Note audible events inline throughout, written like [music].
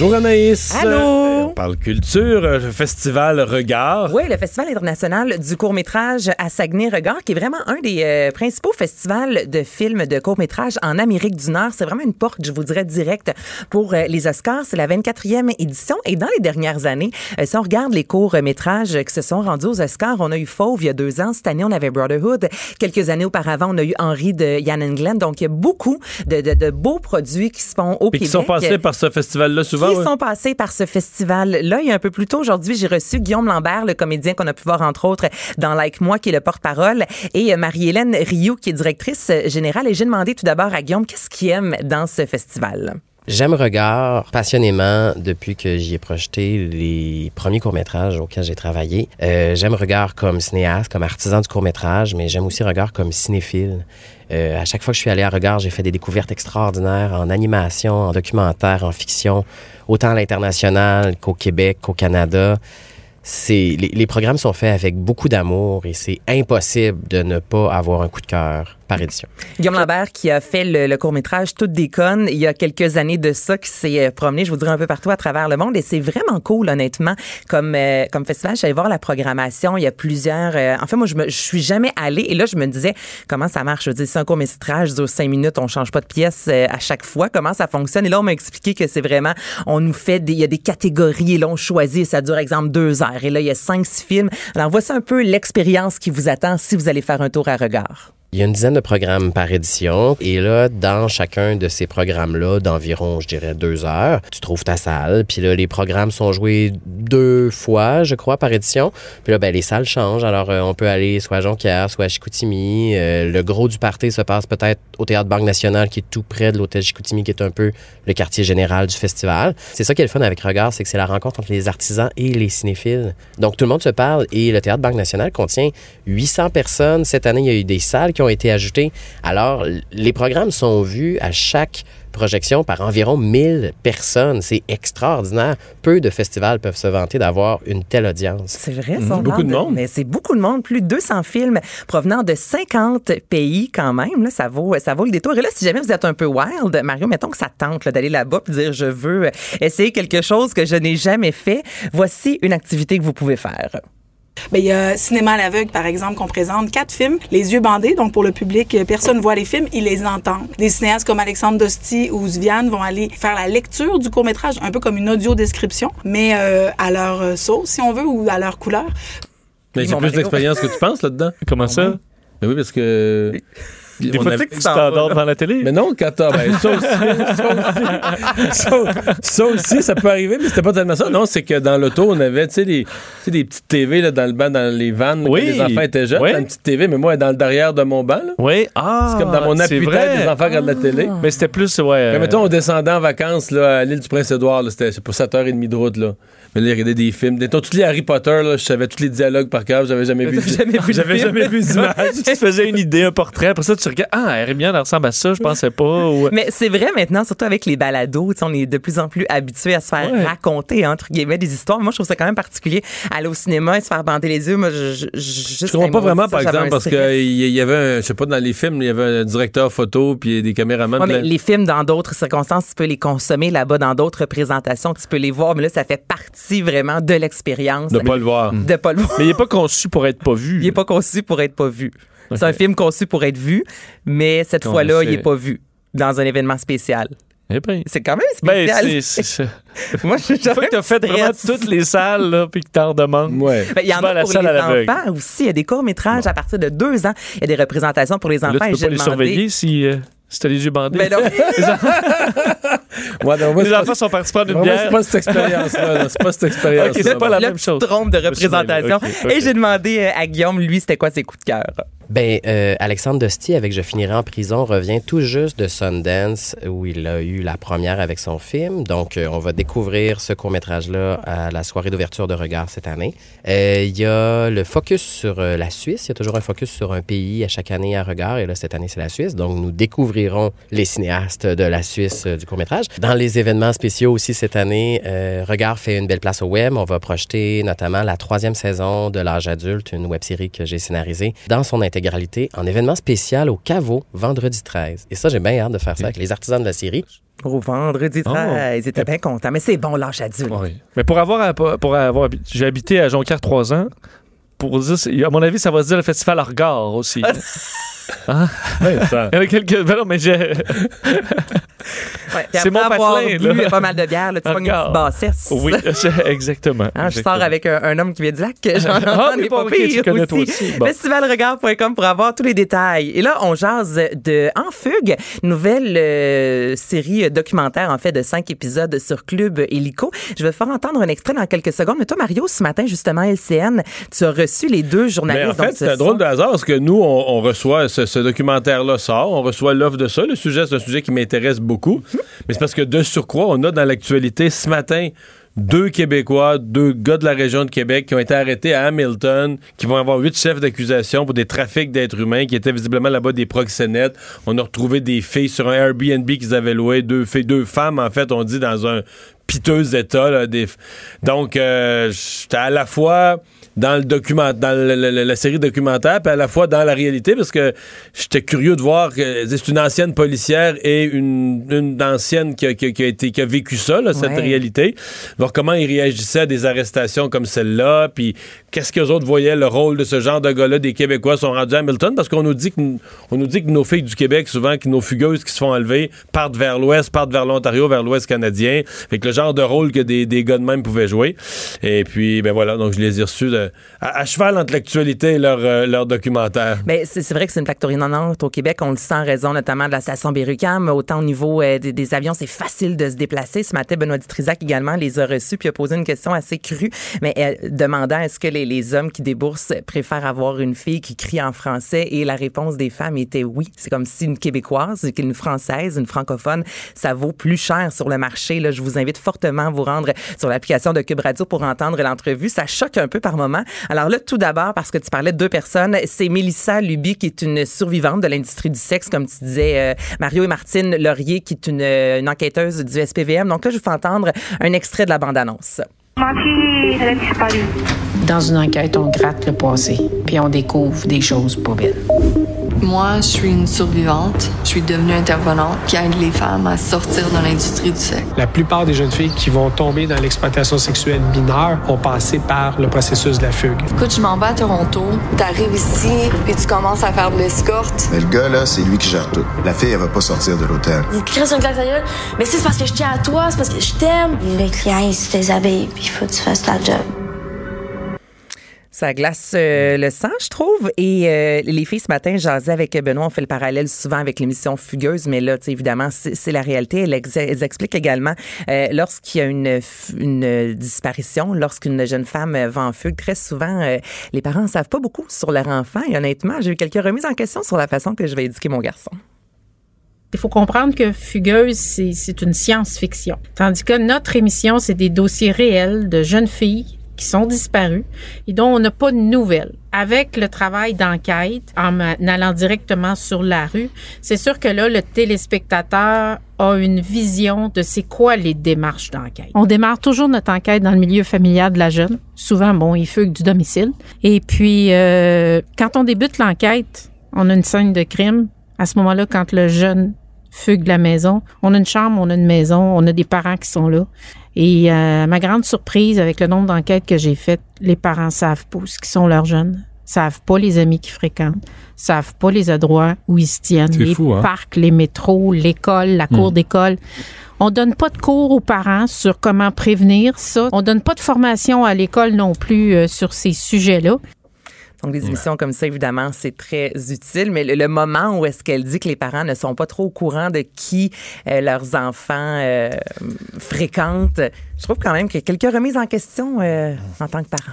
Bonjour Anaïs. Allô? Euh, On parle culture, euh, le festival Regard. Oui, le Festival international du court-métrage à Saguenay-Regard, qui est vraiment un des euh, principaux festivals de films de court-métrage en Amérique du Nord. C'est vraiment une porte, je vous dirais, directe pour euh, les Oscars. C'est la 24e édition. Et dans les dernières années, euh, si on regarde les courts-métrages qui se sont rendus aux Oscars, on a eu Fauve il y a deux ans. Cette année, on avait Brotherhood. Quelques années auparavant, on a eu Henri de Yann Glenn. Donc, il y a beaucoup de, de- de beaux produits qui se font au Et qui Québec. sont passés par ce festival-là souvent. Qui ouais. sont passés par ce festival-là. Il y a un peu plus tôt aujourd'hui, j'ai reçu Guillaume Lambert, le comédien qu'on a pu voir entre autres dans Like Moi, qui est le porte-parole, et euh, Marie-Hélène Rioux, qui est directrice euh, générale. Et j'ai demandé tout d'abord à Guillaume qu'est-ce qu'il aime dans ce festival? J'aime Regard passionnément depuis que j'y ai projeté les premiers courts-métrages auxquels j'ai travaillé. Euh, j'aime Regard comme cinéaste, comme artisan du court-métrage, mais j'aime aussi Regard comme cinéphile. Euh, à chaque fois que je suis allé à Regard, j'ai fait des découvertes extraordinaires en animation, en documentaire, en fiction, autant à l'international qu'au Québec, qu'au Canada. C'est, les, programmes sont faits avec beaucoup d'amour et c'est impossible de ne pas avoir un coup de cœur par édition. Guillaume Lambert, qui a fait le, court-métrage Toutes des connes il y a quelques années de ça, qui s'est euh, promené, je vous dirais, un peu partout à travers le monde. Et c'est vraiment cool, honnêtement, comme, euh, comme festival. J'allais voir la programmation. Il y a plusieurs. euh, en fait, moi, je, me, je suis jamais allée. Et là, je me disais, comment ça marche? Je dire, c'est un court-métrage, dure cinq minutes, on change pas de pièce euh, à chaque fois. Comment ça fonctionne? Et là, on m'a expliqué que c'est vraiment, on nous fait des, il y a des catégories, et là, on choisit, ça dure, exemple, deux heures. Et là, il y a cinq, six films. Alors, voici un peu l'expérience qui vous attend si vous allez faire un tour à regard. Il y a une dizaine de programmes par édition. Et là, dans chacun de ces programmes-là, d'environ, je dirais, deux heures, tu trouves ta salle. Puis là, les programmes sont joués deux fois, je crois, par édition. Puis là, ben, les salles changent. Alors, euh, on peut aller soit à Jonquière, soit à Chicoutimi. Euh, le gros du party se passe peut-être au Théâtre Banque Nationale, qui est tout près de l'hôtel Chicoutimi, qui est un peu le quartier général du festival. C'est ça qui est le fun avec Regard, c'est que c'est la rencontre entre les artisans et les cinéphiles. Donc, tout le monde se parle et le Théâtre Banque Nationale contient 800 personnes. Cette année, il y a eu des salles qui ont été ajoutées. Alors, les programmes sont vus à chaque projection par environ 1000 personnes. C'est extraordinaire. Peu de festivals peuvent se vanter d'avoir une telle audience. C'est vrai, ça. Mhm. Beaucoup de monde. Mais c'est beaucoup de monde. Plus de 200 films provenant de 50 pays quand même. Là, ça, vaut, ça vaut le détour. Et là, si jamais vous êtes un peu wild, Mario, mettons que ça tente là, d'aller là-bas et dire je veux essayer quelque chose que je n'ai jamais fait. Voici une activité que vous pouvez faire. Ben, il y a Cinéma à l'aveugle, par exemple, qu'on présente quatre films, les yeux bandés, donc pour le public, euh, personne ne voit les films, ils les entendent. Des cinéastes comme Alexandre Dosti ou Zviane vont aller faire la lecture du court-métrage, un peu comme une audio-description, mais euh, à leur euh, sauce, si on veut, ou à leur couleur. Mais j'ai Mon plus d'expérience que tu penses là-dedans. Comment ça? Mais oui, parce que. Des on fois, tu t'endors devant la télé? Mais non, quand t'as. Ben, ça aussi. Ça aussi, ça- ça aussi, ça peut arriver, mais c'était pas tellement ça. Non, c'est que dans l'auto, on avait, tu sais, des, des petites TV là, dans le banc, dans les vannes, Oui. quand les enfants étaient jeunes. Oui. Une petite TV, mais moi, elle est dans le derrière de mon banc. là. Oui. Ah, C'est comme dans mon vrai. les enfants regardent la télé. Mais c'était plus, ouais. euh, Mais mettons, on descendait en vacances là, à l'île du Prince-Édouard, c'était c'est pour 7h30 de route. Là. Mais là, il regardait des films. Mettons, tous les Harry Potter, là, je savais tous les dialogues par cœur, j'avais jamais [laughs] vu. jamais vu [laughs] J'avais jamais vu d'image. [laughs] tu te faisais une idée, un portrait. Après ça, tu regardes. Ah, elle bien, elle ressemble à ça. Je pensais pas. ou- Mais c'est vrai maintenant, surtout avec les balados, on est de plus en plus habitué à se faire Ouais. raconter, entre guillemets, des histoires. Moi, je trouve ça quand même particulier. Aller au cinéma et se faire bander les yeux, moi, je, je, je, Je comprends pas vraiment, par exemple, parce qu'il y, y avait, un, je sais pas, dans les films, il y avait un directeur photo puis des caméramans. Ouais, mais les films, dans d'autres circonstances, tu peux les consommer là-bas, dans d'autres présentations, tu peux les voir, mais là, ça fait partie vraiment de l'expérience. De pas le voir. De pas le voir. Mais il est pas conçu pour être pas vu. Il est pas conçu pour être pas vu. C'est un film conçu pour être vu, mais cette fois-là, il est sait. pas vu dans un événement spécial. Eh ben, C'est quand même ben, spécial. c'est- c'est ça. [laughs] Moi, je Une fois que t'as fait vraiment toutes les salles, là, puis que t'en demandes. Ouais. Ben, il y en a la pour salle à les enfants aussi. Il y a des courts-métrages à partir de deux ans. Il y a des représentations pour les enfants. Là, et tu peux j'ai pas les demandé- surveiller si, euh, si t'as les yeux bandés. Ben non. [laughs] Ouais, non, moi, les enfants sont partis prendre une moi, bière. c'est pas cette expérience-là. là. C'est pas cette expérience. Ok, c'est pas la même chose. te trompes de représentation. Ok, ok. Et j'ai demandé euh, à Guillaume, lui, c'était quoi ses coups de cœur? Ben, euh, Alexandre Dosti, avec Je finirai en prison, revient tout juste de Sundance, où il a eu la première avec son film. Donc, euh, on va découvrir ce court-métrage-là à la soirée d'ouverture de regard cette année. Euh, Il y a le focus sur la Suisse. Il y a toujours un focus sur un pays à chaque année à regard. Et là, cette année, c'est la Suisse. Donc, nous découvrirons les cinéastes de la Suisse du court-métrage. Dans les événements spéciaux aussi cette année, Regard fait une belle place au web. On va projeter notamment la troisième saison de L'âge adulte, une web-série que j'ai scénarisée dans son intégralité en événement spécial au Caveau vendredi 13. Et ça, j'ai bien hâte de faire ça avec les artisans de la série. Au vendredi 13, ils étaient bien contents. Mais c'est bon, l'âge adulte. Oui. Mais pour avoir, pour avoir j'ai habité à Jonquière trois ans. Pour dire, à mon avis, ça va se dire le festival à regard aussi. [laughs] Ouais, ça- Il y en a quelques. Ben non, mais j'ai. [laughs] Ouais, C'est mon avoir patelin, bu là. pas mal de bière, là, tu pognes une petite bassesse. Oui, [laughs] exactement. Hein, je sors avec un, un homme qui vient du lac. [laughs] [laughs] J'en Ah, ai mais pas pire tu connais toi aussi. aussi. Bon. Festivalregard.com pour avoir tous les détails. Et là, on jase de En Fugue, nouvelle euh, série documentaire, en fait, de cinq épisodes sur Club Hélico. Je vais faire entendre un extrait dans quelques secondes. Mais toi, Mario, ce matin, justement, LCN, tu as reçu les deux Mais journalistes. en fait, ce c'est un drôle de hasard parce que nous, on, on reçoit ce, ce documentaire-là sort, on reçoit l'offre de ça. Le sujet, c'est un sujet qui m'intéresse beaucoup. Mais c'est parce que de surcroît, on a dans l'actualité ce matin deux Québécois, deux gars de la région de Québec qui ont été arrêtés à Hamilton, qui vont avoir huit chefs d'accusation pour des trafics d'êtres humains, qui étaient visiblement là-bas des proxénètes. On a retrouvé des filles sur un Airbnb qu'ils avaient loué, deux filles, deux femmes, en fait, on dit, dans un piteux état. là, des... Donc, euh, à la fois dans le document, dans le- le- le- la série documentaire, puis à la fois dans la réalité, parce que j'étais curieux de voir que c'est une ancienne policière et une, une ancienne qui a, qui a- qui a été, qui a vécu ça, là, cette Ouais. réalité. Voir comment ils réagissaient à des arrestations comme celle-là, puis qu'est-ce que les autres voyaient le rôle de ce genre de gars-là, des Québécois sont rendus à Hamilton, parce qu'on nous dit que nous dit que nos filles du Québec, souvent, que nos fugueuses qui se font enlever, partent vers l'ouest, partent vers l'Ontario, vers l'ouest canadien. Fait que le genre de rôle que des, des gars de même pouvaient jouer. Et puis, ben voilà, donc je les ai reçus de- à, cheval entre l'actualité et leur, euh, leur documentaire. Ben, c'est vrai que c'est une plaque tournante au Québec. On le sent en raison notamment de la station Bérucam. Autant au niveau euh, des, avions, c'est facile de se déplacer. Ce matin, Benoît Dutrisac également les a reçus puis a posé une question assez crue, mais euh, demandant est-ce que les, les hommes qui déboursent préfèrent avoir une fille qui crie en français et la réponse des femmes était oui. C'est comme si une Québécoise, une Française, une francophone, ça vaut plus cher sur le marché. Là, je vous invite fortement à vous rendre sur l'application de Cube Radio pour entendre l'entrevue. Ça choque un peu par moment. Alors là, tout d'abord, parce que tu parlais de deux personnes, c'est Mélissa Luby, qui est une survivante de l'industrie du sexe, comme tu disais, euh, Mario et Martine Laurier, qui est une, euh, enquêteuse du SPVM. Donc là, je vous fais entendre un extrait de la bande-annonce. Ma fille, elle a disparu. Dans une enquête, on gratte le passé, puis on découvre des choses pas belles. Moi, je suis une survivante. Je suis devenue intervenante qui aide les femmes à sortir de l'industrie du sexe. La plupart des jeunes filles qui vont tomber dans l'exploitation sexuelle mineure ont passé par le processus de la fugue. Écoute, je m'en vais à Toronto. T'arrives ici, puis tu commences à faire de l'escorte. Mais le gars, là, c'est lui qui gère tout. La fille, elle va pas sortir de l'hôtel. Il te crée un claque. Mais c'est parce que je tiens à toi, c'est parce que je t'aime. Les clients, ils se déshabillent, puis il faut que tu fasses ta job. Ça glace euh, le sang, je trouve. Et euh, les filles, ce matin, jasaient avec Benoît. On fait le parallèle souvent avec l'émission Fugueuse, mais là, évidemment, c'est la réalité. Elles, ex- expliquent également euh, lorsqu'il y a une, disparition, lorsqu'une jeune femme va en fugue, très souvent, les parents ne savent pas beaucoup sur leur enfant. Et honnêtement, j'ai eu quelques remises en question sur la façon que je vais éduquer mon garçon. Il faut comprendre que Fugueuse, c'est une science-fiction. Tandis que notre émission, c'est des dossiers réels de jeunes filles qui sont disparues et dont on n'a pas de nouvelles. Avec le travail d'enquête, en allant directement sur la rue, c'est sûr que là, le téléspectateur a une vision de c'est quoi les démarches d'enquête. On démarre toujours notre enquête dans le milieu familial de la jeune. Souvent, bon, il fugue du domicile. Et puis, euh, quand on débute l'enquête, on a une scène de crime. À ce moment-là, quand le jeune fugue de la maison, on a une chambre, on a une maison, on a des parents qui sont là. Et euh, à ma grande surprise, avec le nombre d'enquêtes que j'ai faites, les parents savent pas ce qui sont leurs jeunes, savent pas les amis qu'ils fréquentent, savent pas les endroits où ils se tiennent, les fou, hein? parcs, les métros, l'école, la cour d'école. On donne pas de cours aux parents sur comment prévenir ça. On donne pas de formation à l'école non plus euh, sur ces sujets-là. Donc, des émissions comme ça, évidemment, c'est très utile. Mais le, le moment où est-ce qu'elle dit que les parents ne sont pas trop au courant de qui euh, leurs enfants euh, fréquentent, je trouve quand même qu'il y a quelques remises en question euh, en tant que parent.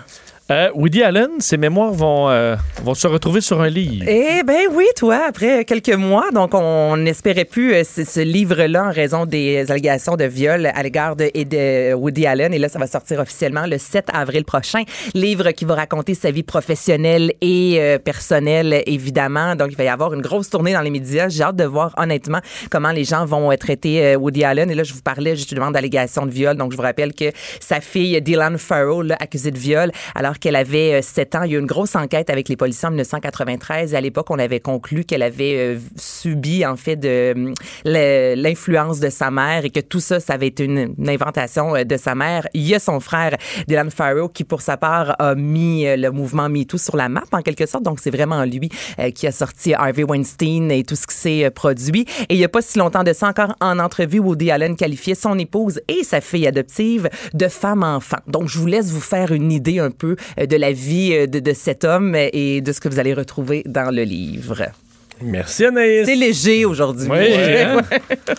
Euh, Woody Allen, ses mémoires vont, euh, vont se retrouver sur un livre. Eh ben oui, toi, après quelques mois, donc on n'espérait plus euh, ce, livre-là en raison des allégations de viol à l'égard de, de Woody Allen. Et là, ça va sortir officiellement le 7 avril prochain. Livre qui va raconter sa vie professionnelle et euh, personnelle, évidemment. Donc, il va y avoir une grosse tournée dans les médias. J'ai hâte de voir, honnêtement, comment les gens vont euh, traiter euh, Woody Allen. Et là, je vous parlais justement d'allégations de viol. Donc, je vous rappelle que sa fille, Dylan Farrow, accusée de viol, alors qu'elle avait euh, 7 ans, il y a eu une grosse enquête avec les policiers en 1993. À l'époque, on avait conclu qu'elle avait euh, subi, en fait, de le- l'influence de sa mère et que tout ça, ça avait été une, une inventation euh, de sa mère. Il y a son frère, Dylan Farrow, qui, pour sa part, a mis euh, le mouvement MeToo sur la map, en quelque sorte. Donc, c'est vraiment lui euh, qui a sorti Harvey Weinstein et tout ce qui s'est euh, produit. Et il n'y a pas si longtemps de ça, encore en entrevue, Woody Allen qualifiait son épouse et sa fille adoptive de femme-enfant. Donc, je vous laisse vous faire une idée un peu euh, de la vie euh, de, de cet homme et de ce que vous allez retrouver dans le livre. Merci Anaïs. C'est léger aujourd'hui. Oui, hein? [laughs]